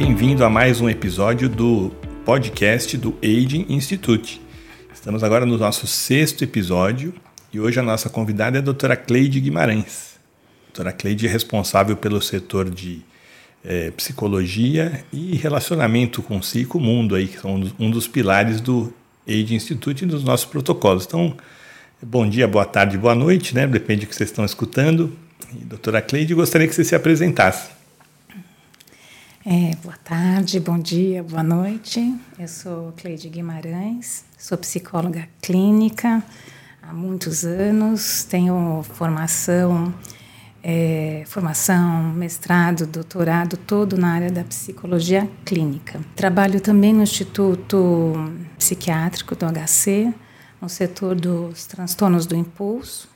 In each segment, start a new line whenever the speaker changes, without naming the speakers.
bem-vindo a mais um episódio do podcast do Aging Institute. Estamos agora no nosso sexto episódio e hoje a nossa convidada é a doutora Cleide Guimarães. A doutora Cleide é responsável pelo setor de é, psicologia e relacionamento com si e com o mundo, aí, que são um dos pilares do Aging Institute e dos nossos protocolos. Então, bom dia, boa tarde, boa noite, né? depende do que vocês estão escutando. E, doutora Cleide, gostaria que você se apresentasse.
É, boa tarde, bom dia, boa noite. Eu sou Cleide Guimarães, sou psicóloga clínica há muitos anos, tenho formação, é, formação, mestrado, doutorado, todo na área da psicologia clínica. Trabalho também no Instituto Psiquiátrico do HC, no setor dos transtornos do impulso,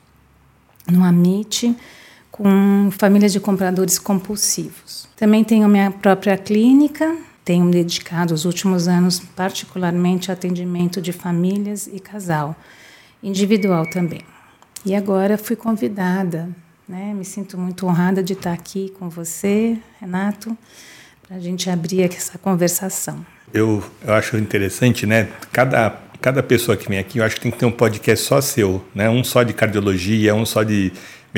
no AMIT, com famílias de compradores compulsivos. Também tenho minha própria clínica, tenho dedicado os últimos anos particularmente ao atendimento de famílias e casal, individual também. E agora fui convidada, né? me sinto muito honrada de estar aqui com você, Renato, para a gente abrir essa conversação.
Eu, eu acho interessante, né? Cada, cada pessoa que vem aqui, eu acho que tem que ter um podcast só seu, né? Um só de cardiologia, um só de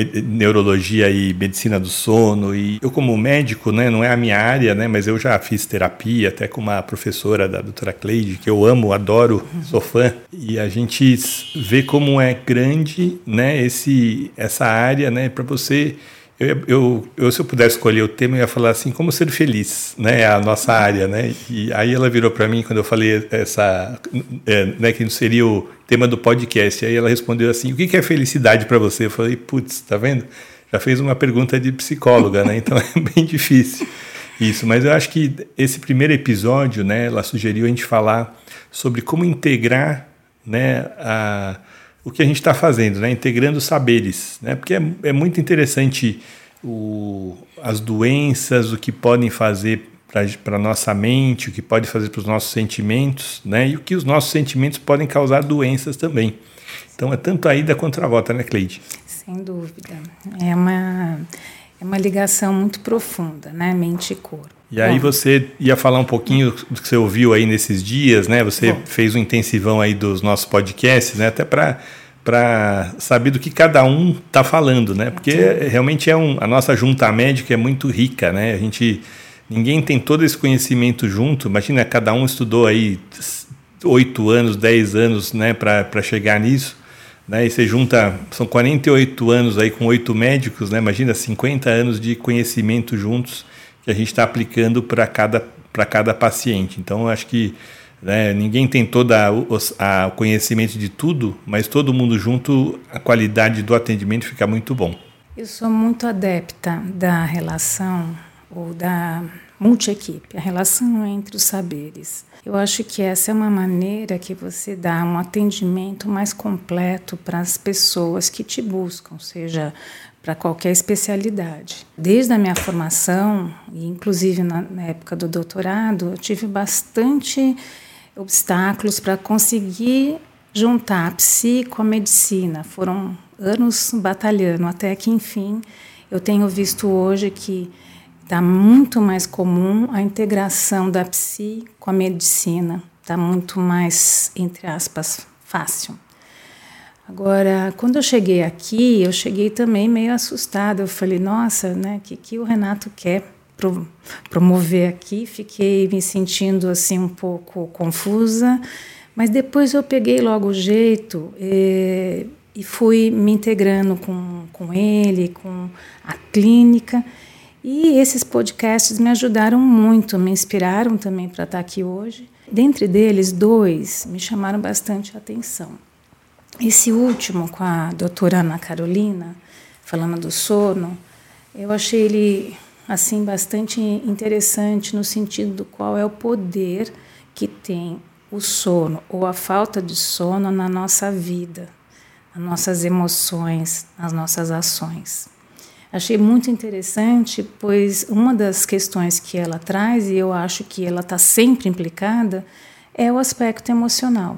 neurologia e medicina do sono e eu como médico, né, não é a minha área, né, mas eu já fiz terapia até com uma professora da doutora Cleide, que eu amo, adoro, sou fã, e a gente vê como é grande, né, esse essa área, né, para você eu, eu, eu, se eu pudesse escolher o tema, eu ia falar assim, como ser feliz, né? É a nossa área, né? E aí ela virou para mim quando eu falei essa, é, né? Que seria o tema do podcast. Aí ela respondeu assim, o que é felicidade para você? Eu falei, putz, tá vendo? Já fez uma pergunta de psicóloga, né? Então é bem difícil isso. Mas eu acho que esse primeiro episódio, né? Ela sugeriu a gente falar sobre como integrar, né? A o que a gente está fazendo, né? integrando saberes, né? porque é, é muito interessante o, as doenças, o que podem fazer para a nossa mente, o que pode fazer para os nossos sentimentos, né? e o que os nossos sentimentos podem causar doenças também. Então é tanto a ida quanto a volta, né, Cleide?
Sem dúvida. É uma, é uma ligação muito profunda, né? Mente e corpo.
E aí você ia falar um pouquinho do que você ouviu aí nesses dias, né? Você Bom. fez um intensivão aí dos nossos podcasts, né? Até para para saber do que cada um está falando, né? Porque Sim. realmente é um, a nossa junta médica é muito rica, né? A gente ninguém tem todo esse conhecimento junto. Imagina, cada um estudou aí oito anos, dez anos, né? Para chegar nisso, né? E você junta são 48 anos aí com oito médicos, né? Imagina 50 anos de conhecimento juntos que a gente está aplicando para cada, cada paciente. Então, acho que né, ninguém tem todo o conhecimento de tudo, mas todo mundo junto, a qualidade do atendimento fica muito bom.
Eu sou muito adepta da relação ou da multi-equipe, a relação entre os saberes. Eu acho que essa é uma maneira que você dá um atendimento mais completo para as pessoas que te buscam, seja para qualquer especialidade. Desde a minha formação, e inclusive na, na época do doutorado, eu tive bastante obstáculos para conseguir juntar a psi com a medicina. Foram anos batalhando, até que, enfim, eu tenho visto hoje que está muito mais comum a integração da psi com a medicina. Está muito mais, entre aspas, fácil. Agora, quando eu cheguei aqui, eu cheguei também meio assustada. Eu falei, nossa, né, que que o Renato quer pro, promover aqui? Fiquei me sentindo assim um pouco confusa, mas depois eu peguei logo o jeito e, e fui me integrando com, com ele, com a clínica. E esses podcasts me ajudaram muito, me inspiraram também para estar aqui hoje. Dentre deles, dois me chamaram bastante atenção. Esse último, com a doutora Ana Carolina, falando do sono, eu achei ele assim bastante interessante no sentido do qual é o poder que tem o sono ou a falta de sono na nossa vida, nas nossas emoções, nas nossas ações. Achei muito interessante, pois uma das questões que ela traz, e eu acho que ela está sempre implicada, é o aspecto emocional.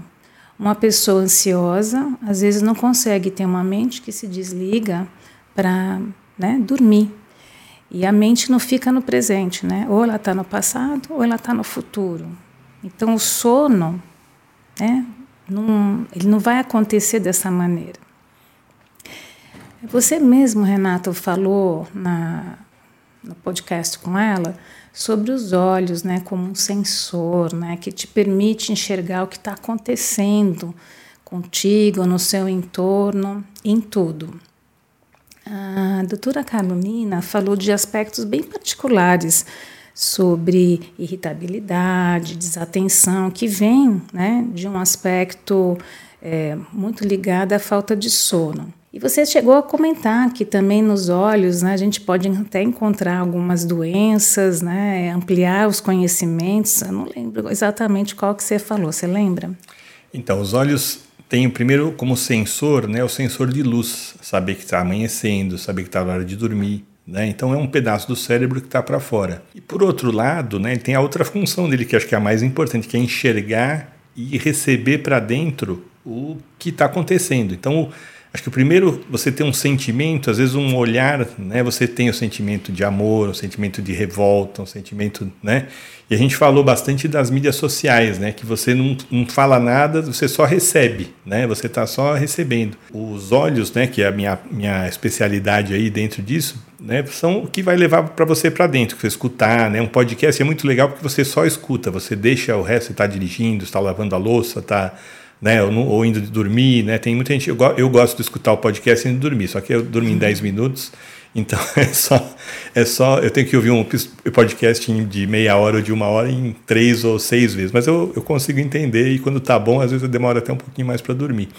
Uma pessoa ansiosa, às vezes, não consegue ter uma mente que se desliga para né, dormir. E a mente não fica no presente, né? Ou ela está no passado ou ela está no futuro. Então o sono, né? Não, ele não vai acontecer dessa maneira. Você mesmo, Renato, falou na, no podcast com ela sobre os olhos, né, como um sensor, né, que te permite enxergar o que está acontecendo contigo, no seu entorno, em tudo. A doutora Carolina falou de aspectos bem particulares sobre irritabilidade, desatenção, que vem né, de um aspecto é, muito ligado à falta de sono. E você chegou a comentar que também nos olhos né, a gente pode até encontrar algumas doenças, né, ampliar os conhecimentos. Eu não lembro exatamente qual que você falou, você lembra?
Então, os olhos têm primeiro como sensor né, o sensor de luz, saber que está amanhecendo, saber que está na hora de dormir. Né? Então é um pedaço do cérebro que está para fora. E por outro lado, né, tem a outra função dele que acho que é a mais importante, que é enxergar e receber para dentro o que está acontecendo. Então Acho que o primeiro, você tem um sentimento, às vezes um olhar, né? Você tem o sentimento de amor, o sentimento de revolta, um sentimento, né? E a gente falou bastante das mídias sociais, né? Que você não, não fala nada, você só recebe, né? Você está só recebendo. Os olhos, né? Que é a minha, minha especialidade aí dentro disso, né? São o que vai levar para você para dentro, que você escutar, né? Um podcast é muito legal porque você só escuta, você deixa o resto, você está dirigindo, está lavando a louça, está né, ou, ou, indo dormir, né? Tem muita gente. Eu, eu, gosto de escutar o podcast indo dormir, só que eu dormi em 10 minutos, então é só, é só. Eu tenho que ouvir um podcast de meia hora ou de uma hora em três ou seis vezes, mas eu, eu consigo entender e quando tá bom, às vezes eu demoro até um pouquinho mais para dormir.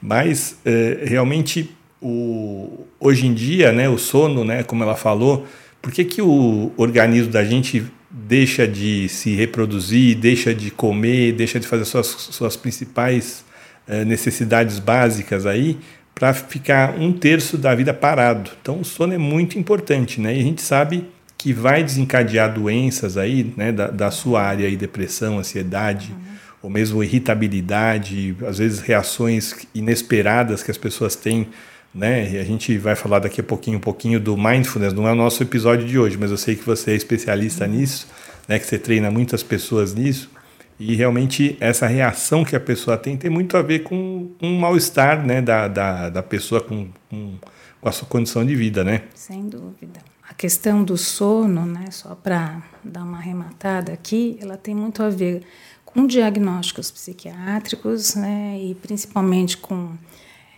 Mas é, realmente o, hoje em dia, né, o sono, né, como ela falou, por que, que o organismo da gente deixa de se reproduzir, deixa de comer, deixa de fazer suas, suas principais eh, necessidades básicas aí para ficar um terço da vida parado. Então o sono é muito importante, né? E a gente sabe que vai desencadear doenças aí, né, da, da sua área aí, depressão, ansiedade, uhum. ou mesmo irritabilidade, às vezes reações inesperadas que as pessoas têm né? E a gente vai falar daqui a pouquinho um pouquinho do mindfulness, não é o nosso episódio de hoje, mas eu sei que você é especialista nisso, né? Que você treina muitas pessoas nisso. E realmente essa reação que a pessoa tem tem muito a ver com um mal-estar né, da, da, da pessoa com, com, com, a sua condição de vida, né?
Sem dúvida. A questão do sono, né, só para dar uma arrematada aqui, ela tem muito a ver com diagnósticos psiquiátricos né, e principalmente com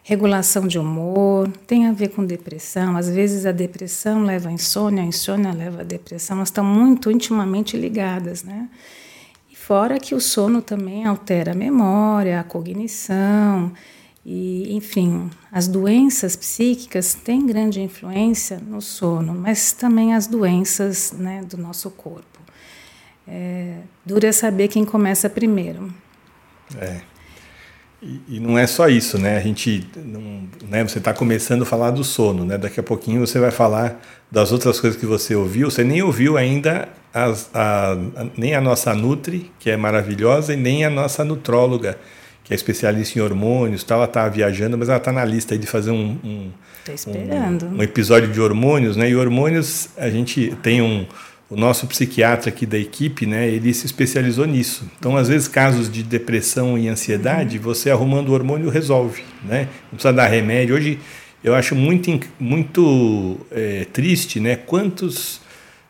regulação de humor, tem a ver com depressão. Às vezes a depressão leva à insônia, a insônia leva à depressão, elas estão muito intimamente ligadas, né? E fora que o sono também altera a memória, a cognição, e, enfim, as doenças psíquicas têm grande influência no sono, mas também as doenças né, do nosso corpo. É, dura saber quem começa primeiro.
É. E, e, não é só isso, né? A gente, não, né? Você está começando a falar do sono, né? Daqui a pouquinho você vai falar das outras coisas que você ouviu. Você nem ouviu ainda as, a, a, nem a nossa Nutri, que é maravilhosa, e nem a nossa nutróloga, que é especialista em hormônios. Tal. Ela está viajando, mas ela está na lista de fazer um, um, um, um episódio de hormônios, né? E hormônios a gente tem um o nosso psiquiatra aqui da equipe, né, ele se especializou nisso. Então, às vezes, casos de depressão e ansiedade, você arrumando o hormônio resolve, né? Não precisa dar remédio. Hoje, eu acho muito, muito é, triste, né? Quantos,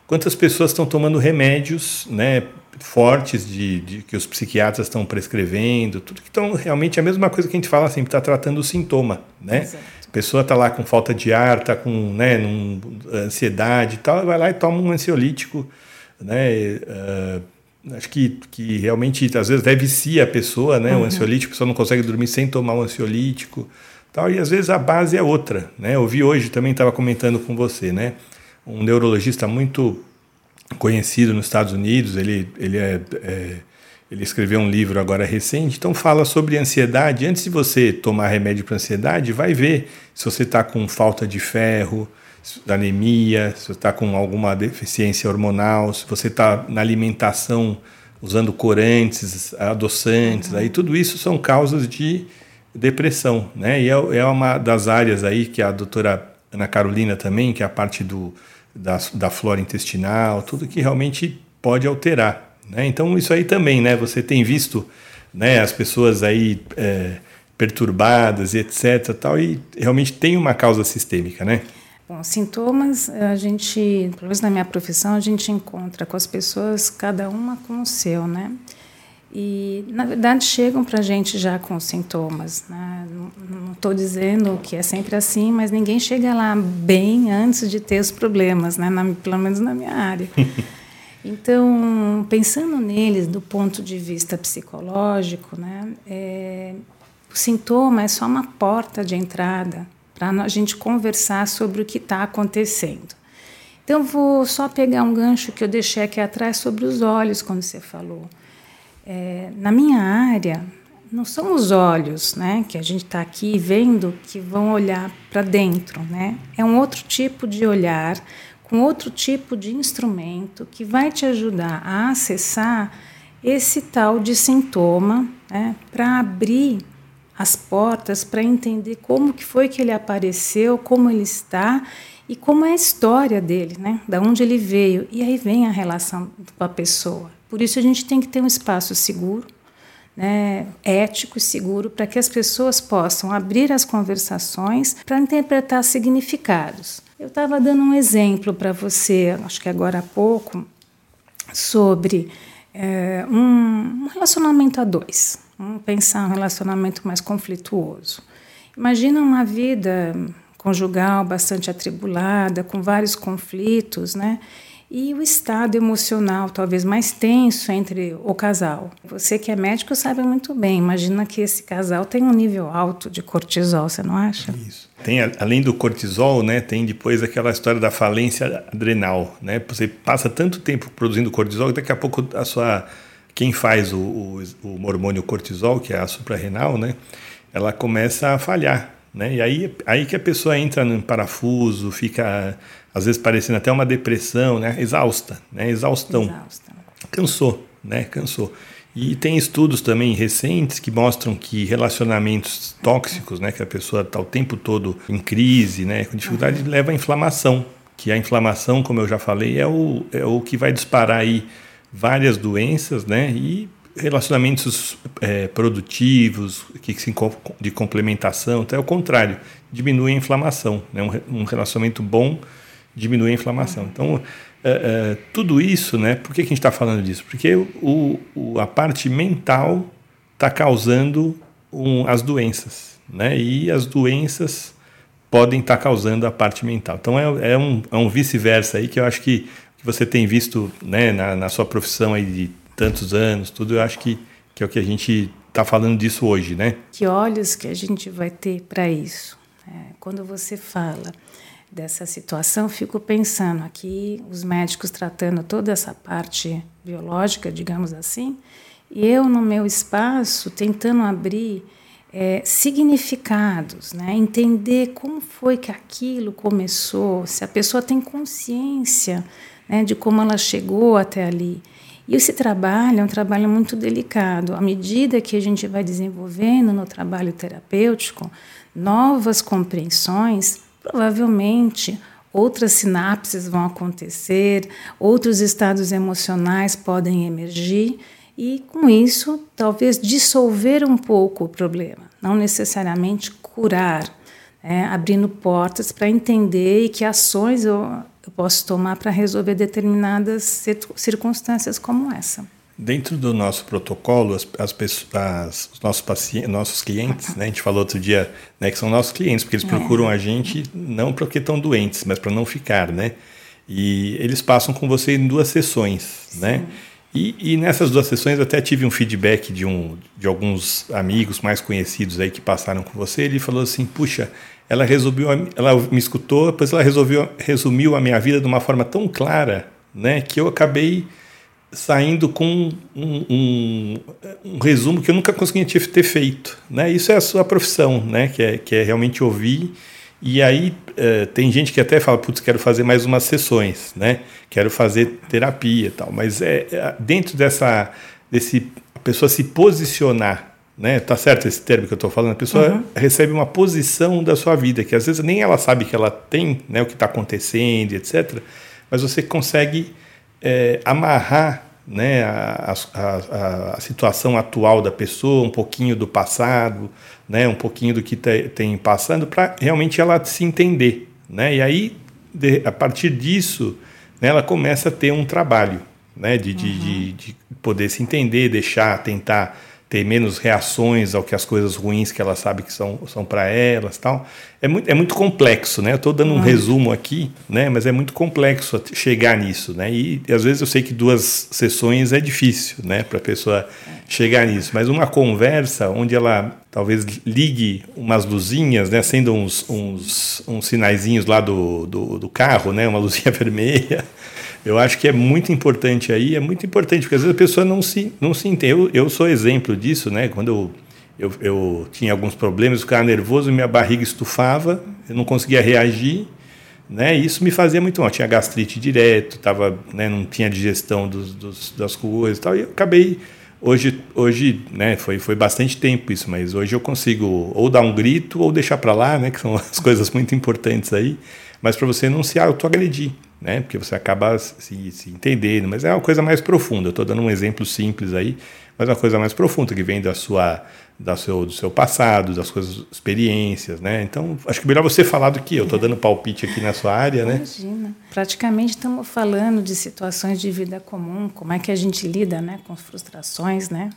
quantas pessoas estão tomando remédios, né? Fortes de, de que os psiquiatras estão prescrevendo, tudo que estão realmente a mesma coisa que a gente fala sempre, está tratando o sintoma, né? Exato pessoa está lá com falta de ar, está com né, num, ansiedade e tal, vai lá e toma um ansiolítico, né? Uh, acho que, que realmente às vezes deve ser a pessoa, né? Uhum. O ansiolítico, a pessoa não consegue dormir sem tomar um ansiolítico, tal. E às vezes a base é outra, né? Eu vi hoje também estava comentando com você, né? Um neurologista muito conhecido nos Estados Unidos, ele ele é, é ele escreveu um livro agora recente, então fala sobre ansiedade. Antes de você tomar remédio para ansiedade, vai ver se você está com falta de ferro, anemia, se você está com alguma deficiência hormonal, se você está na alimentação usando corantes, adoçantes, uhum. aí tudo isso são causas de depressão, né? E é, é uma das áreas aí que a doutora Ana Carolina também, que é a parte do da, da flora intestinal, tudo que realmente pode alterar. Né? Então, isso aí também, né? Você tem visto né, as pessoas aí é, perturbadas e etc. Tal, e realmente tem uma causa sistêmica, né?
Bom, sintomas, a gente, pelo menos na minha profissão, a gente encontra com as pessoas, cada uma com o seu, né? E, na verdade, chegam para a gente já com sintomas. Né? Não estou dizendo que é sempre assim, mas ninguém chega lá bem antes de ter os problemas, né? Na, pelo menos na minha área. Então, pensando neles do ponto de vista psicológico, né, é, o sintoma é só uma porta de entrada para a gente conversar sobre o que está acontecendo. Então, vou só pegar um gancho que eu deixei aqui atrás sobre os olhos, quando você falou. É, na minha área, não são os olhos né, que a gente está aqui vendo que vão olhar para dentro. Né? É um outro tipo de olhar, com outro tipo de instrumento que vai te ajudar a acessar esse tal de sintoma né, para abrir as portas para entender como que foi que ele apareceu, como ele está e como é a história dele, né? Da onde ele veio e aí vem a relação com a pessoa. Por isso a gente tem que ter um espaço seguro, né, ético e seguro para que as pessoas possam abrir as conversações para interpretar significados. Eu estava dando um exemplo para você, acho que agora há pouco, sobre é, um relacionamento a dois. Vamos pensar um relacionamento mais conflituoso. Imagina uma vida conjugal bastante atribulada, com vários conflitos, né? E o estado emocional talvez mais tenso entre o casal. Você que é médico sabe muito bem. Imagina que esse casal tem um nível alto de cortisol, você não acha?
Isso. Tem além do cortisol, né? Tem depois aquela história da falência adrenal, né? Você passa tanto tempo produzindo cortisol que daqui a pouco a sua quem faz o, o, o hormônio cortisol, que é a suprarrenal, né, ela começa a falhar. Né? E aí, aí que a pessoa entra no parafuso, fica às vezes parecendo até uma depressão, né? exausta, né? exaustão. Exausta. Cansou, né? cansou. E tem estudos também recentes que mostram que relacionamentos tóxicos, né, que a pessoa está o tempo todo em crise, né, com dificuldade, uhum. leva à inflamação. Que a inflamação, como eu já falei, é o, é o que vai disparar aí várias doenças, né? E relacionamentos é, produtivos, que se de complementação, até o contrário, diminui a inflamação. Né? Um, um relacionamento bom diminui a inflamação. Então, é, é, tudo isso, né? Por que, que a gente está falando disso? Porque o, o, a parte mental está causando um, as doenças, né? E as doenças podem estar tá causando a parte mental. Então, é, é um, é um vice-versa aí que eu acho que você tem visto né, na, na, sua profissão aí de tantos anos, tudo, eu acho que, que é o que a gente está falando disso hoje, né?
Que olhos que a gente vai ter para isso? É, quando você fala dessa situação, fico pensando aqui, os médicos tratando toda essa parte biológica, digamos assim, e eu no meu espaço tentando abrir é, significados, né? entender como foi que aquilo começou, se a pessoa tem consciência né, de como ela chegou até ali. E esse trabalho é um trabalho muito delicado. À medida que a gente vai desenvolvendo no trabalho terapêutico novas compreensões, provavelmente outras sinapses vão acontecer, outros estados emocionais podem emergir e, com isso, talvez dissolver um pouco o problema, não necessariamente curar, né, abrindo portas para entender que ações eu posso tomar para resolver determinadas circunstâncias como essa.
Dentro do nosso protocolo, as, as pessoas, as, os nossos pacientes, nossos clientes, né, a gente falou outro dia né, que são nossos clientes, porque eles é. procuram a gente não porque estão doentes, mas para não ficar, né? E eles passam com você em duas sessões, né? Sim. né? E, e, nessas duas sessões até tive um feedback de, um, de alguns amigos mais conhecidos aí que passaram com você. Ele falou assim: puxa, ela resolveu, ela me escutou, depois ela resolveu, resumiu a minha vida de uma forma tão clara, né, que eu acabei saindo com um, um, um resumo que eu nunca conseguia ter feito, né? Isso é a sua profissão, né? Que é, que é realmente ouvir. E aí uh, tem gente que até fala, putz, quero fazer mais umas sessões, né? Quero fazer terapia, e tal. Mas é, é dentro dessa desse a pessoa se posicionar né? Tá certo esse termo que eu estou falando? A pessoa uhum. recebe uma posição da sua vida que às vezes nem ela sabe que ela tem, né, o que está acontecendo, etc. mas você consegue é, amarrar né, a, a, a, situação atual da pessoa, um pouquinho do passado, né, um pouquinho do que te, tem passando, para realmente ela se entender. Né? E aí, de, a partir disso, né, ela começa a ter um trabalho né, de, uhum. de, de, de poder se entender, deixar, tentar ter menos reações ao que as coisas ruins que ela sabe que são, são para elas tal. É muito, é muito complexo né? Eu estou dando um resumo aqui né? Mas é muito complexo chegar nisso né? E, e, às vezes eu sei que duas sessões é difícil né? Para a pessoa chegar nisso. Mas uma conversa onde ela talvez ligue umas luzinhas né? Acenda uns, uns, uns sinaizinhos lá do, do, do carro né? Uma luzinha vermelha eu acho que é muito importante aí, é muito importante, porque às vezes a pessoa não se, não se entende. Eu, eu sou exemplo disso, né? Quando eu, eu, eu tinha alguns problemas, ficava nervoso, minha barriga estufava, eu não conseguia reagir, né? Isso me fazia muito mal. Eu tinha gastrite direto, tava, né, não tinha digestão dos, dos, das coisas e tal, e eu acabei. Hoje, hoje né, foi, foi bastante tempo isso, mas hoje eu consigo ou dar um grito ou deixar para lá, né, que são as coisas muito importantes aí, mas para você não se autoagredir né? Porque você acaba se, se entendendo, mas é uma coisa mais profunda. Eu estou dando um exemplo simples aí, mas é uma coisa mais profunda que vem da sua, da seu, do seu passado, das suas experiências, né? Então, acho que é melhor você falar do que eu. Estou dando palpite aqui na sua área,
Imagina. né? Imagina. Praticamente estamos falando de situações de vida comum, como é que a gente lida, né, com frustrações, né?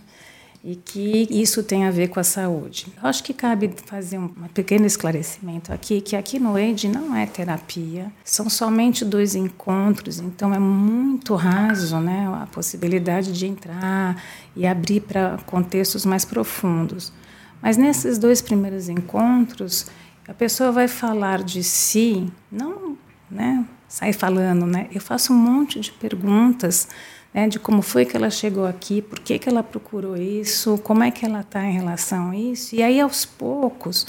E que isso tem a ver com a saúde. Eu acho que cabe fazer um pequeno esclarecimento aqui, que aqui no EID não é terapia, são somente dois encontros, então é muito raso né, a possibilidade de entrar e abrir para contextos mais profundos. Mas nesses dois primeiros encontros, a pessoa vai falar de si, não né, sair falando, né? Eu faço um monte de perguntas né, de como foi que ela chegou aqui, por que, que ela procurou isso, como é que ela está em relação a isso. E aí, aos poucos,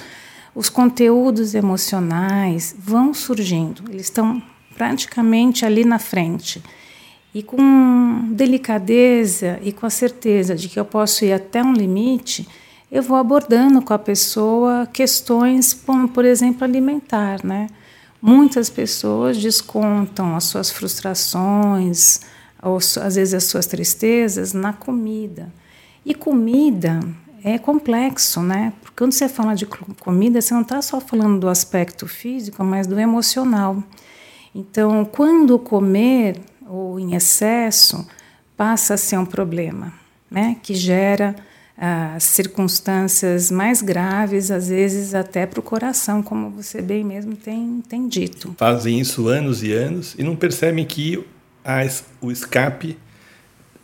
os conteúdos emocionais vão surgindo, eles estão praticamente ali na frente. E com delicadeza e com a certeza de que eu posso ir até um limite, eu vou abordando com a pessoa questões, como, por exemplo, alimentar. Né? Muitas pessoas descontam as suas frustrações, ou às vezes as suas tristezas na comida. E comida é complexo, né? Porque quando você fala de comida, você não está só falando do aspecto físico, mas do emocional. Então, quando comer ou em excesso passa a ser um problema, né? Que gera ah, circunstâncias mais graves, às vezes até para o coração, como você bem mesmo tem, tem dito.
Fazem isso anos e anos e não percebem que a, o escape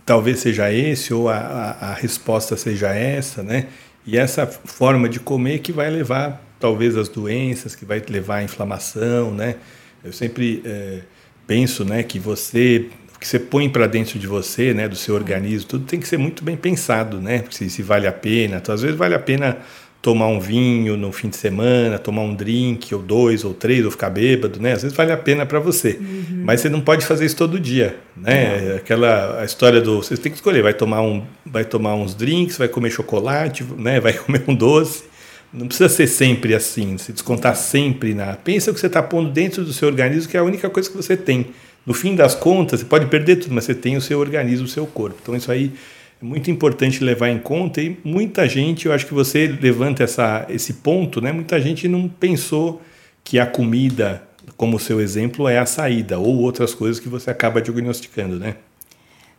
talvez seja esse, ou a, a, a, resposta seja essa, né? E essa forma de comer que vai levar, talvez, as doenças, que vai levar à inflamação, né? Eu sempre é, penso, né, que você que você põe para dentro de você, né, do seu organismo, tudo tem que ser muito bem pensado, né? Se, se vale a pena. Então, às vezes vale a pena tomar um vinho no fim de semana, tomar um drink, ou dois, ou três, ou ficar bêbado, né? Às vezes vale a pena para você. Uhum. Mas você não pode fazer isso todo dia, né? Uhum. Aquela a história do... Você tem que escolher, vai tomar, um, vai tomar uns drinks, vai comer chocolate, né? Vai comer um doce. Não precisa ser sempre assim, se descontar sempre na... Pensa o que você está pondo dentro do seu organismo, que é a única coisa que você tem. No fim das contas, você pode perder tudo, mas você tem o seu organismo, o seu corpo. Então isso aí é muito importante levar em conta e muita gente, eu acho que você levanta essa, esse ponto, né? Muita gente não pensou que a comida, como seu exemplo, é a saída ou outras coisas que você acaba diagnosticando, né?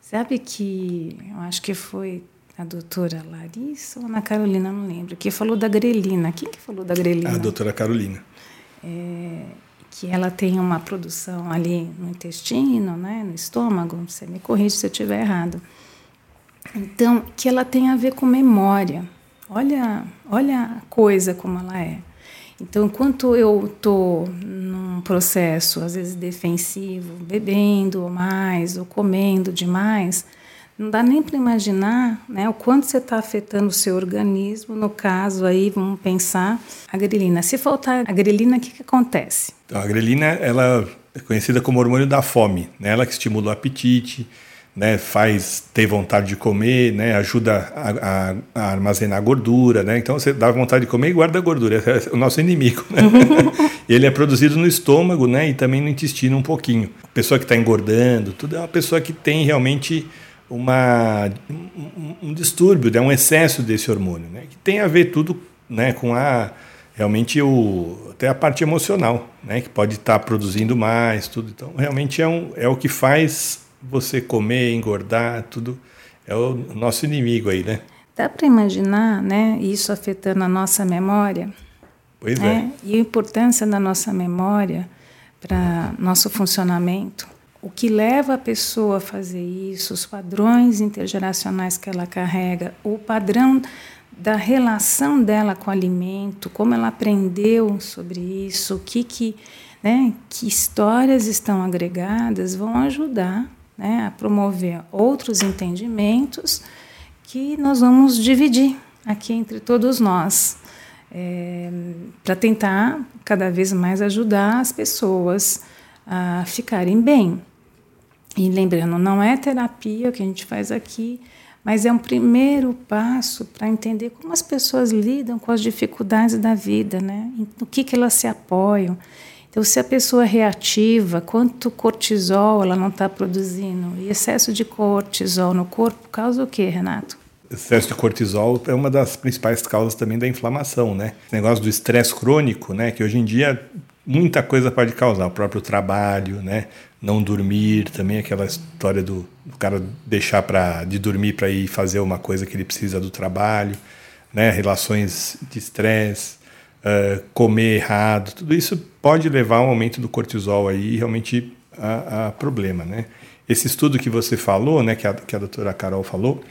Sabe que eu acho que foi a doutora Larissa ou Ana Carolina, não lembro, que falou da grelina. Quem que falou da grelina?
A doutora Carolina.
É, que ela tem uma produção ali no intestino, né, no estômago, você me corrige se eu estiver errado então, que ela tem a ver com memória. Olha, olha a coisa como ela é. Então, enquanto eu estou num processo, às vezes defensivo, bebendo mais ou comendo demais, não dá nem para imaginar né, o quanto você está afetando o seu organismo. No caso, aí vamos pensar a grelina. Se faltar a grelina, o que, que acontece?
Então, a grelina ela é conhecida como hormônio da fome. Né? Ela que estimula o apetite, né, faz ter vontade de comer, né, ajuda a, a, a, armazenar gordura, né? Então você dá vontade de comer e guarda a gordura, é o nosso inimigo. Né? ele é produzido no estômago, né, e também no intestino um pouquinho. A pessoa que está engordando, tudo é uma pessoa que tem realmente uma um, um distúrbio, né, um excesso desse hormônio, né, que tem a ver tudo, né, com a realmente o até a parte emocional, né, que pode estar tá produzindo mais, tudo. Então realmente é um é o que faz você comer, engordar, tudo é o nosso inimigo aí, né?
Dá para imaginar, né, isso afetando a nossa memória?
Pois né?
é. E a importância da nossa memória para nosso funcionamento. O que leva a pessoa a fazer isso, os padrões intergeracionais que ela carrega, o padrão da relação dela com o alimento, como ela aprendeu sobre isso, o que que, né, que histórias estão agregadas, vão ajudar né, a promover outros entendimentos que nós vamos dividir aqui entre todos nós, é, para tentar cada vez mais ajudar as pessoas a ficarem bem. E lembrando, não é terapia que a gente faz aqui, mas é um primeiro passo para entender como as pessoas lidam com as dificuldades da vida, né? no que, que elas se apoiam. Então, se a pessoa é reativa, quanto cortisol ela não está produzindo? E excesso de cortisol no corpo causa o quê, Renato?
Excesso de cortisol é uma das principais causas também da inflamação, né? Esse negócio do estresse crônico, né? Que hoje em dia muita coisa pode causar, o próprio trabalho, né? Não dormir, também aquela história do, do cara deixar para de dormir para ir fazer uma coisa que ele precisa do trabalho, né? Relações de estresse, uh, comer errado, tudo isso pode levar a um aumento do cortisol aí realmente a, a, problema, né? Esse estudo que você falou, né, que a, que a doutora Carol falou,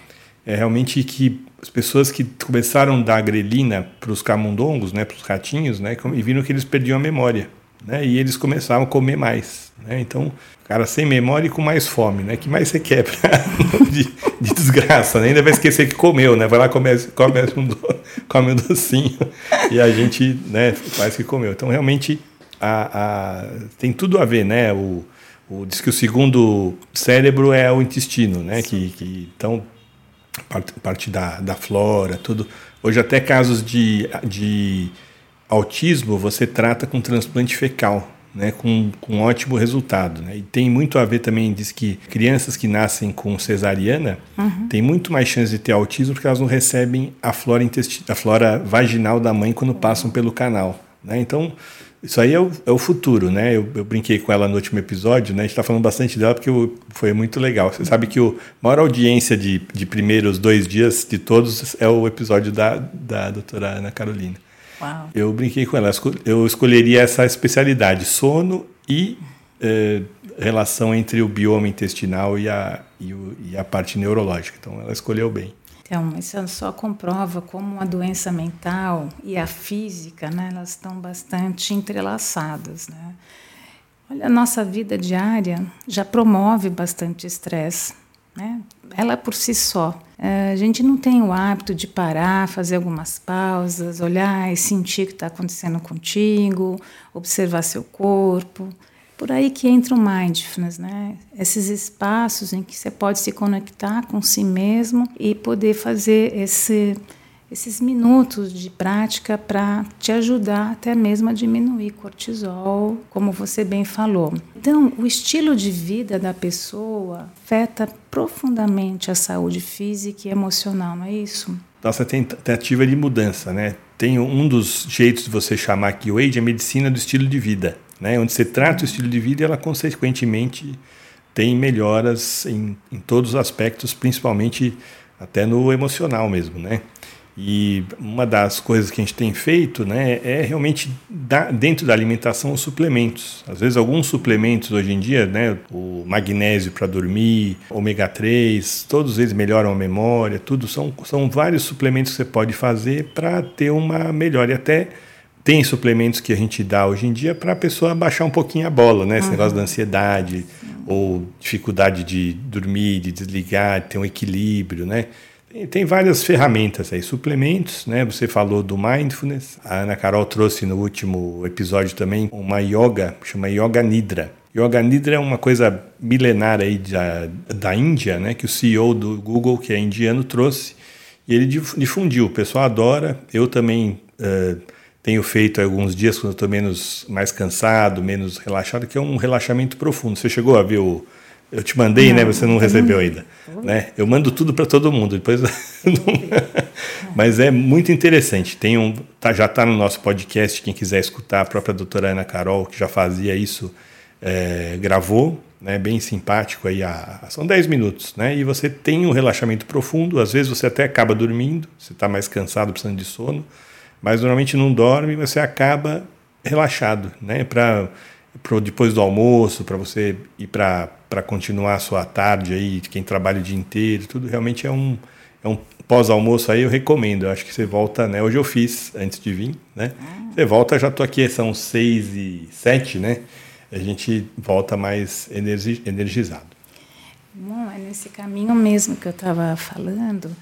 é realmente que as pessoas que começaram a dar grelina para os camundongos, né, para os ratinhos, né, e viram que eles perdiam a memória, né, e eles começaram a comer mais, né, então cara sem memória e com mais fome, né? Que mais você quer de, de, desgraça, né? Ainda vai esquecer que comeu, né? Vai lá come, come, um, do, come um docinho e a gente, né? Faz que comeu. Então realmente a, a, tem tudo a ver, né? O, o, diz que o segundo cérebro é o intestino, né? Que, que então parte, parte da, da flora, tudo. Hoje até casos de, de autismo você trata com transplante fecal né, com, com ótimo resultado. Né? E tem muito a ver também, diz que crianças que nascem com cesariana uhum. têm muito mais chance de ter autismo porque elas não recebem a flora, a flora vaginal da mãe quando passam pelo canal. Né? Então, isso aí é o, é o futuro, né? Eu, eu, brinquei com ela no último episódio, né? A gente está falando bastante dela porque eu, foi muito legal. Você sabe que a maior audiência de, de primeiros dois dias de todos é o episódio da, da doutora Ana Carolina.
Uau.
Eu brinquei com ela, eu escolheria essa especialidade, sono e eh, relação entre o bioma intestinal e a, e, o, e a parte neurológica. Então ela escolheu bem.
Então, isso só comprova como a doença mental e a física, né, elas estão bastante entrelaçadas, né? Olha, a nossa vida diária já promove bastante estresse, né? Ela por si só. É, a gente não tem o hábito de parar, fazer algumas pausas, olhar e sentir o que está acontecendo contigo, observar seu corpo. Por aí que entra o mindfulness, né? Esses espaços em que você pode se conectar com si mesmo e poder fazer esse esses minutos de prática para te ajudar até mesmo a diminuir cortisol, como você bem falou. Então, o estilo de vida da pessoa afeta profundamente a saúde física e emocional, não é isso?
Nossa tentativa de mudança, né? Tem um dos jeitos de você chamar aqui o age, a medicina do estilo de vida, né? Onde você trata o estilo de vida e ela consequentemente tem melhoras em, em todos os aspectos, principalmente até no emocional mesmo, né? E uma das coisas que a gente tem feito né, é realmente dar, dentro da alimentação os suplementos. Às vezes alguns suplementos hoje em dia, né, o magnésio para dormir, ômega 3, todos eles melhoram a memória, tudo são, são vários suplementos que você pode fazer para ter uma melhora. E até tem suplementos que a gente dá hoje em dia para a pessoa baixar um pouquinho a bola, né? Esse uhum. negócio da ansiedade ou dificuldade de dormir, de desligar, de ter um equilíbrio, né? Tem várias ferramentas aí, suplementos, né? Você falou do mindfulness. A Ana Carol trouxe no último episódio também uma yoga, chama Yoga Nidra. Yoga Nidra é uma coisa milenar aí da, da Índia, né, que o CEO do Google, que é indiano, trouxe e ele difundiu. O pessoal adora. Eu também uh, tenho feito alguns dias quando estou menos mais cansado, menos relaxado, que é um relaxamento profundo. Você chegou a ver o eu te mandei, né, não, né? Você não recebeu ainda, né? Eu mando tudo para todo mundo. Depois, mas é muito interessante. Tem um, tá, já está no nosso podcast. Quem quiser escutar, a própria doutora Ana Carol que já fazia isso, é, gravou, né? Bem simpático aí. A, são 10 minutos, né? E você tem um relaxamento profundo. Às vezes você até acaba dormindo. Você está mais cansado, precisando de sono, mas normalmente não dorme. Você acaba relaxado, né? Para depois do almoço, para você ir para continuar a sua tarde aí, quem trabalha o dia inteiro, tudo realmente é um, é um pós-almoço aí, eu recomendo. Eu acho que você volta, né? Hoje eu fiz antes de vir, né? Ah. Você volta, já tô aqui, são seis e sete, né? A gente volta mais energi energizado.
Bom, é nesse caminho mesmo que eu estava falando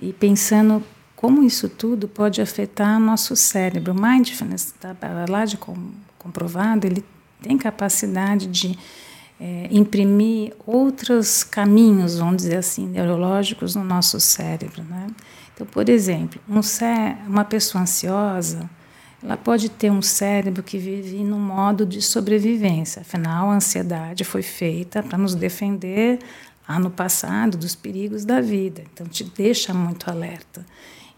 e pensando como isso tudo pode afetar nosso cérebro. Mindfulness, tá lá de comprovado, ele tem capacidade de é, imprimir outros caminhos, vamos dizer assim, neurológicos no nosso cérebro. Né? Então, por exemplo, um uma pessoa ansiosa, ela pode ter um cérebro que vive no modo de sobrevivência. Afinal, a ansiedade foi feita para nos defender lá no passado dos perigos da vida. Então, te deixa muito alerta.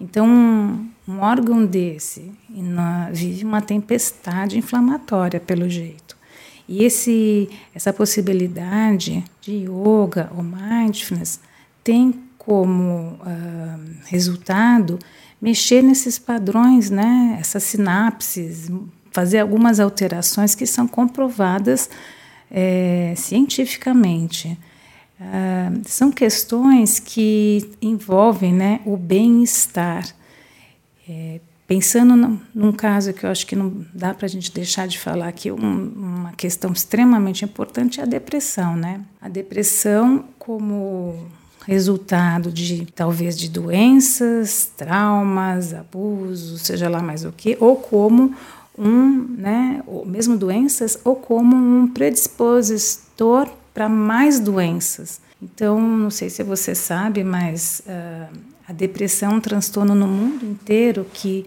Então, um, um órgão desse vive uma tempestade inflamatória, pelo jeito. E esse, essa possibilidade de yoga ou mindfulness tem como uh, resultado mexer nesses padrões, né, essas sinapses, fazer algumas alterações que são comprovadas é, cientificamente. Uh, são questões que envolvem né, o bem-estar. É, pensando num, num, caso que eu acho que não dá para a gente deixar de falar aqui, um, uma questão extremamente importante é a depressão. Né? A depressão como resultado de talvez de doenças, traumas, abusos, seja lá mais o que, ou como um, né, ou mesmo doenças, ou como um predispositor para mais doenças. Então, não sei se você sabe, mas uh, a depressão é um transtorno no mundo inteiro que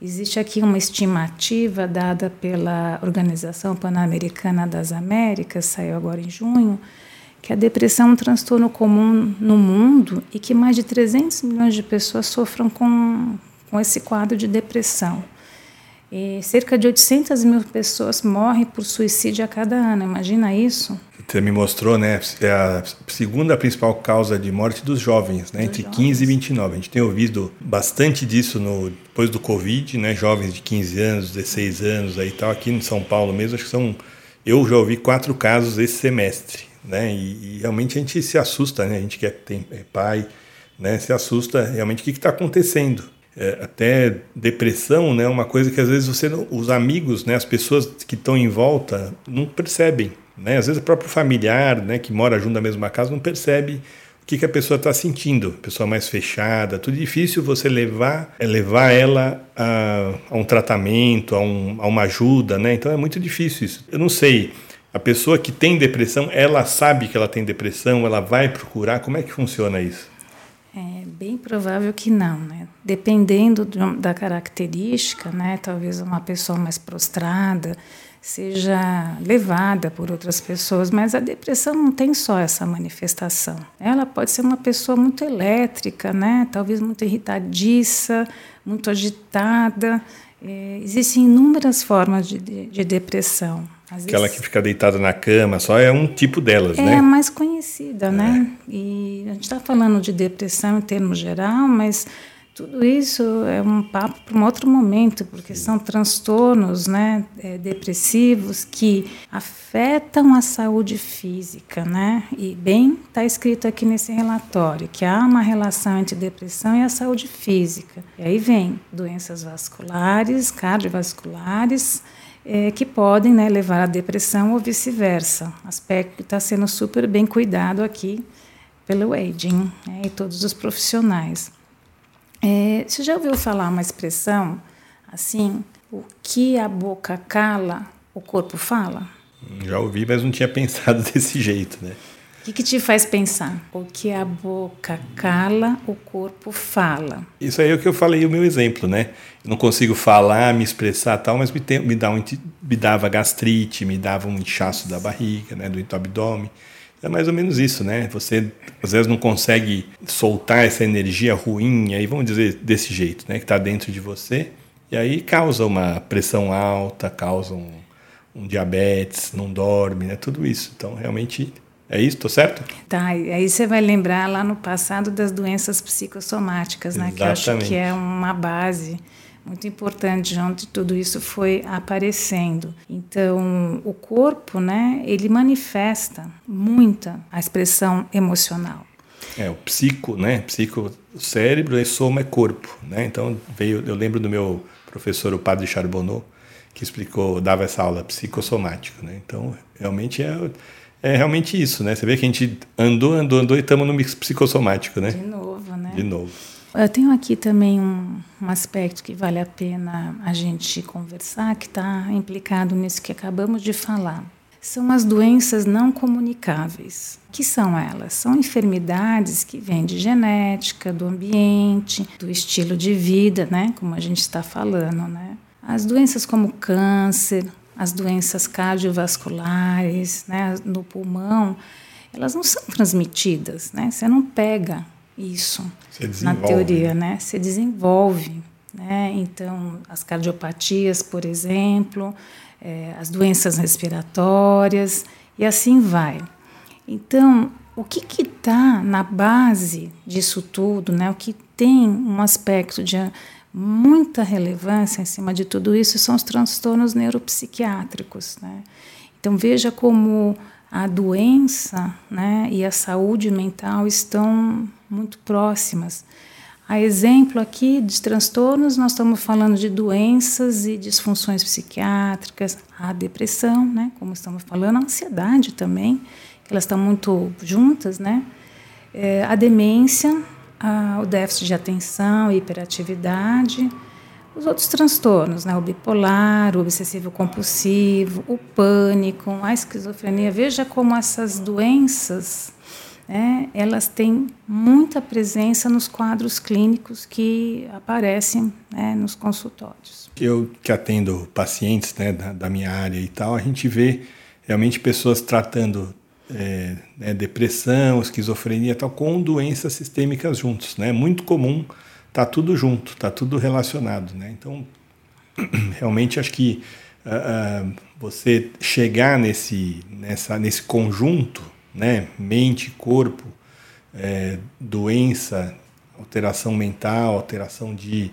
existe aqui uma estimativa dada pela Organização Pan-Americana das Américas, saiu agora em junho, que a depressão é um transtorno comum no mundo e que mais de 300 milhões de pessoas sofram com, com esse quadro de depressão. E cerca de 800 mil pessoas morrem por suicídio a cada ano. Imagina isso?
Você me mostrou, né? É a segunda principal causa de morte dos jovens, né? Entre jovens. 15 e 29. A gente tem ouvido bastante disso no, depois do Covid, né? Jovens de 15 anos, 16 anos aí tal. Aqui em São Paulo mesmo, acho que são. Eu já ouvi quatro casos esse semestre, né? E, e realmente a gente se assusta, né? A gente que é, tem, é pai, né? Se assusta realmente o que está acontecendo é, até depressão, né? Uma coisa que às vezes você, os amigos, né? As pessoas que estão em volta não percebem, né? Às vezes o próprio familiar, né? Que mora junto da mesma casa não percebe o que, que a pessoa está sentindo, pessoa mais fechada, tudo difícil você levar, é levar ela a, a um tratamento, a, um, a uma ajuda, né? Então é muito difícil isso. Eu não sei. A pessoa que tem depressão, ela sabe que ela tem depressão, ela vai procurar. Como é que funciona isso?
É bem provável que não, né? Dependendo da característica, né? Talvez uma pessoa mais prostrada seja levada por outras pessoas, mas a depressão não tem só essa manifestação. Ela pode ser uma pessoa muito elétrica, né? Talvez muito irritadiça, muito agitada. É, existem inúmeras formas de, de, de depressão.
Aquela que fica deitada na cama, só é um tipo delas,
é
né?
É a mais conhecida, né? é. né? E a gente está falando de depressão em termos geral, mas tudo isso é um papo para um outro momento, porque são transtornos né, é, depressivos que afetam a saúde física, né? E bem está escrito aqui nesse relatório que há uma relação entre depressão e a saúde física. E aí vem doenças vasculares, cardiovasculares, é, que podem né, levar à depressão ou vice-versa. Aspecto que está sendo super bem cuidado aqui pelo aging né, e todos os profissionais. É, você já ouviu falar uma expressão assim? O que a boca cala, o corpo fala?
Já ouvi, mas não tinha pensado desse jeito, né?
O que, que, te faz pensar? O que a boca cala, o corpo fala.
Isso aí é o que eu falei, o meu exemplo, né? Eu não consigo falar, me expressar tal, mas me, tem, me, dá um, me dava gastrite, me dava um inchaço da barriga, né? Do abdômen. É mais ou menos isso, né? Você às vezes não consegue soltar essa energia ruim, aí vamos dizer desse jeito, né? Que está dentro de você, e aí causa uma pressão alta, causa um, um diabetes, não dorme, né? Tudo isso. Então, realmente é isso, tô certo?
Tá, aí você vai lembrar lá no passado das doenças psicossomáticas, né? Que eu acho que é uma base muito importante onde tudo isso foi aparecendo. Então, o corpo, né, ele manifesta muita a expressão emocional.
É, o psico, né? Psico, cérebro e soma é corpo, né? Então, veio, eu lembro do meu professor, o padre Charbonneau, que explicou, dava essa aula psicossomático, né? Então, realmente é é realmente isso, né? Você vê que a gente andou, andou, andou e estamos no mix psicossomático, né?
De novo, né?
De novo.
Eu tenho aqui também um, um aspecto que vale a pena a gente conversar, que está implicado nisso que acabamos de falar. São as doenças não comunicáveis. Que são elas? São enfermidades que vêm de genética, do ambiente, do estilo de vida, né? Como a gente está falando, né? As doenças como câncer, as doenças cardiovasculares, né, no pulmão, elas não são transmitidas, né? Você não pega isso na teoria, né? Você desenvolve, né? Então, as cardiopatias, por exemplo, é, as doenças respiratórias e assim vai. Então, o que está na base disso tudo, né? O que tem um aspecto de muita relevância em cima de tudo isso são os transtornos neuropsiquiátricos. Né? Então, veja como a doença né, e a saúde mental estão muito próximas. A exemplo aqui de transtornos, nós estamos falando de doenças e disfunções psiquiátricas, a depressão, né, como estamos falando, a ansiedade também, que elas estão muito juntas, né? É, a demência, ah, o déficit de atenção, hiperatividade, os outros transtornos, né? o bipolar, o obsessivo compulsivo, o pânico, a esquizofrenia. Veja como essas doenças, né, elas têm muita presença nos quadros clínicos que aparecem né, nos consultórios.
Eu que atendo pacientes né, da, da minha área e tal, a gente vê realmente pessoas tratando é, né, depressão, esquizofrenia, tal, com doenças sistêmicas juntos, né? Muito comum, tá tudo junto, tá tudo relacionado, né? Então, realmente acho que uh, uh, você chegar nesse nessa nesse conjunto, né? Mente, corpo, é, doença, alteração mental, alteração de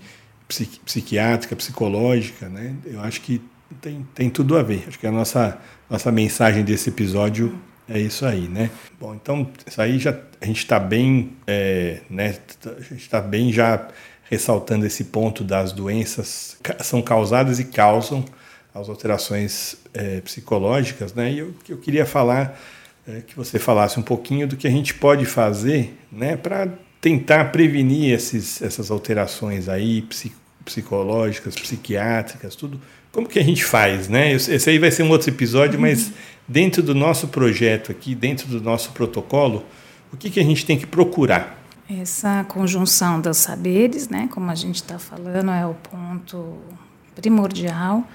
psiqui psiquiátrica, psicológica, né? Eu acho que tem, tem tudo a ver. Acho que a nossa nossa mensagem desse episódio é isso aí, né? Bom, então isso aí já a gente está bem, é, né? A gente está bem já ressaltando esse ponto das doenças são causadas e causam as alterações é, psicológicas, né? E eu, eu queria falar é, que você falasse um pouquinho do que a gente pode fazer, né? Para tentar prevenir esses, essas alterações aí psicológicas, psiquiátricas, tudo. Como que a gente faz, né? Esse aí vai ser um outro episódio, mas dentro do nosso projeto aqui, dentro do nosso protocolo, o que, que a gente tem que procurar?
Essa conjunção dos saberes, né, como a gente está falando, é o ponto primordial.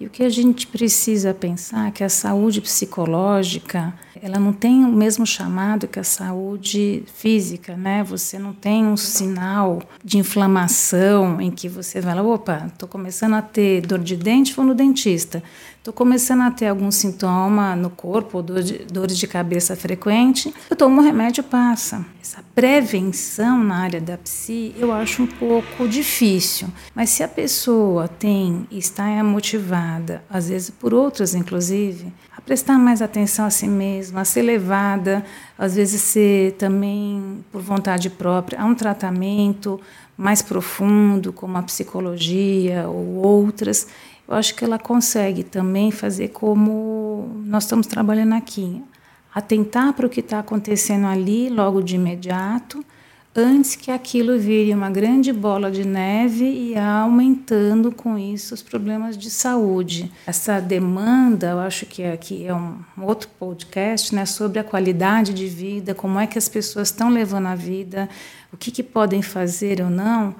E o que a gente precisa pensar é que a saúde psicológica, ela não tem o mesmo chamado que a saúde física, né? Você não tem um sinal de inflamação em que você vai lá, opa, estou começando a ter dor de dente, vou no dentista. Estou começando a ter algum sintoma no corpo, dor de, dores de cabeça frequente, eu tomo um remédio passa. Essa prevenção na área da psi eu acho um pouco difícil, mas se a pessoa tem está motivada, às vezes por outras inclusive, a prestar mais atenção a si mesma, a ser levada, às vezes ser também por vontade própria, a um tratamento mais profundo, como a psicologia ou outras, eu acho que ela consegue também fazer como nós estamos trabalhando aqui, atentar para o que está acontecendo ali logo de imediato, antes que aquilo vire uma grande bola de neve e aumentando com isso os problemas de saúde. Essa demanda, eu acho que aqui é um outro podcast, né, sobre a qualidade de vida, como é que as pessoas estão levando a vida, o que, que podem fazer ou não,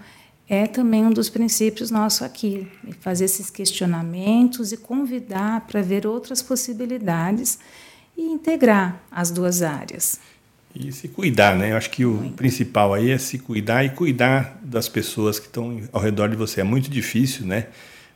é também um dos princípios nossos aqui, fazer esses questionamentos e convidar para ver outras possibilidades e integrar as duas áreas.
E se cuidar, né? Eu acho que o muito. principal aí é se cuidar e cuidar das pessoas que estão ao redor de você. É muito difícil, né?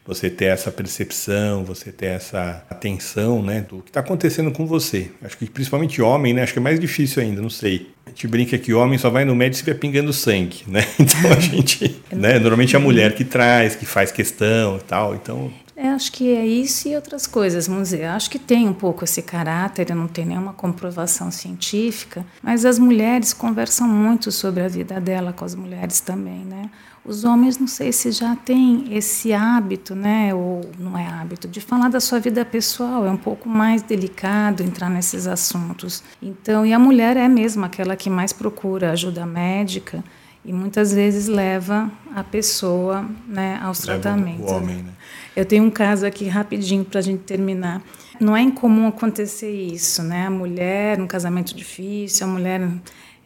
Você ter essa percepção, você ter essa atenção, né, do que está acontecendo com você. Acho que principalmente homem, né? Acho que é mais difícil ainda, não sei. A gente brinca que homem só vai no médico se vai pingando sangue, né? Então a gente, né? Normalmente é a mulher que traz, que faz questão e tal. Então
é, acho que é isso e outras coisas, vamos dizer. Acho que tem um pouco esse caráter, não tem nenhuma comprovação científica, mas as mulheres conversam muito sobre a vida dela com as mulheres também, né? Os homens, não sei se já têm esse hábito, né, ou não é hábito, de falar da sua vida pessoal. É um pouco mais delicado entrar nesses assuntos. Então, e a mulher é mesmo aquela que mais procura ajuda médica e muitas vezes leva a pessoa né, aos leva tratamentos. O homem, né? Eu tenho um caso aqui rapidinho para a gente terminar. Não é incomum acontecer isso, né? A mulher, um casamento difícil, a mulher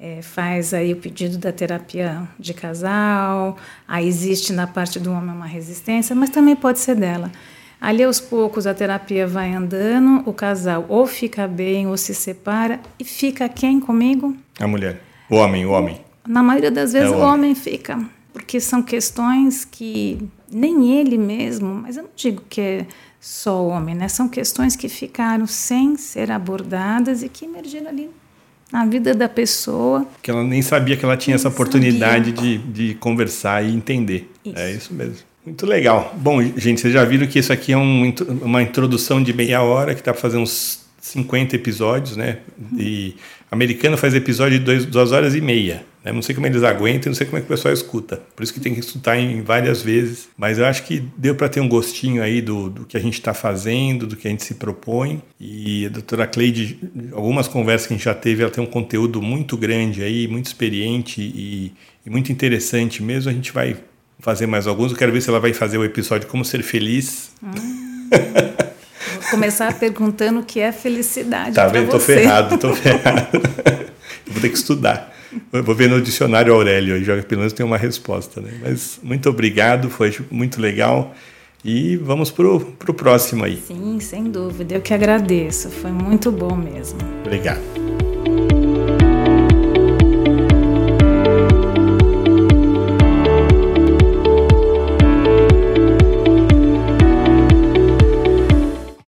é, faz aí o pedido da terapia de casal, aí existe na parte do homem uma resistência, mas também pode ser dela. Ali aos poucos a terapia vai andando, o casal ou fica bem ou se separa e fica quem comigo?
A mulher. O homem, o homem.
Na maioria das vezes é o, homem. o homem fica, porque são questões que nem ele mesmo, mas eu não digo que é só homem, né? São questões que ficaram sem ser abordadas e que emergiram ali na vida da pessoa.
Que ela nem sabia que ela tinha essa oportunidade de, de conversar e entender. Isso. É isso mesmo. Muito legal. Bom, gente, vocês já viram que isso aqui é um, uma introdução de meia hora, que está para fazer uns 50 episódios, né? E americano faz episódio de duas horas e meia. Né? Não sei como eles aguentam, não sei como é que o pessoal escuta. Por isso que tem que escutar em várias vezes. Mas eu acho que deu para ter um gostinho aí do, do que a gente está fazendo, do que a gente se propõe. E a doutora Cleide, algumas conversas que a gente já teve, ela tem um conteúdo muito grande aí, muito experiente e, e muito interessante mesmo. A gente vai fazer mais alguns. Eu quero ver se ela vai fazer o episódio Como Ser Feliz.
Hum. Vou começar perguntando o que é felicidade.
Tá vendo? Estou ferrado, estou ferrado. Vou ter que estudar. Eu vou ver no dicionário Aurélio, e já pelo menos tem uma resposta. Né? Mas muito obrigado, foi muito legal. E vamos para o próximo aí.
Sim, sem dúvida. Eu que agradeço. Foi muito bom mesmo.
Obrigado.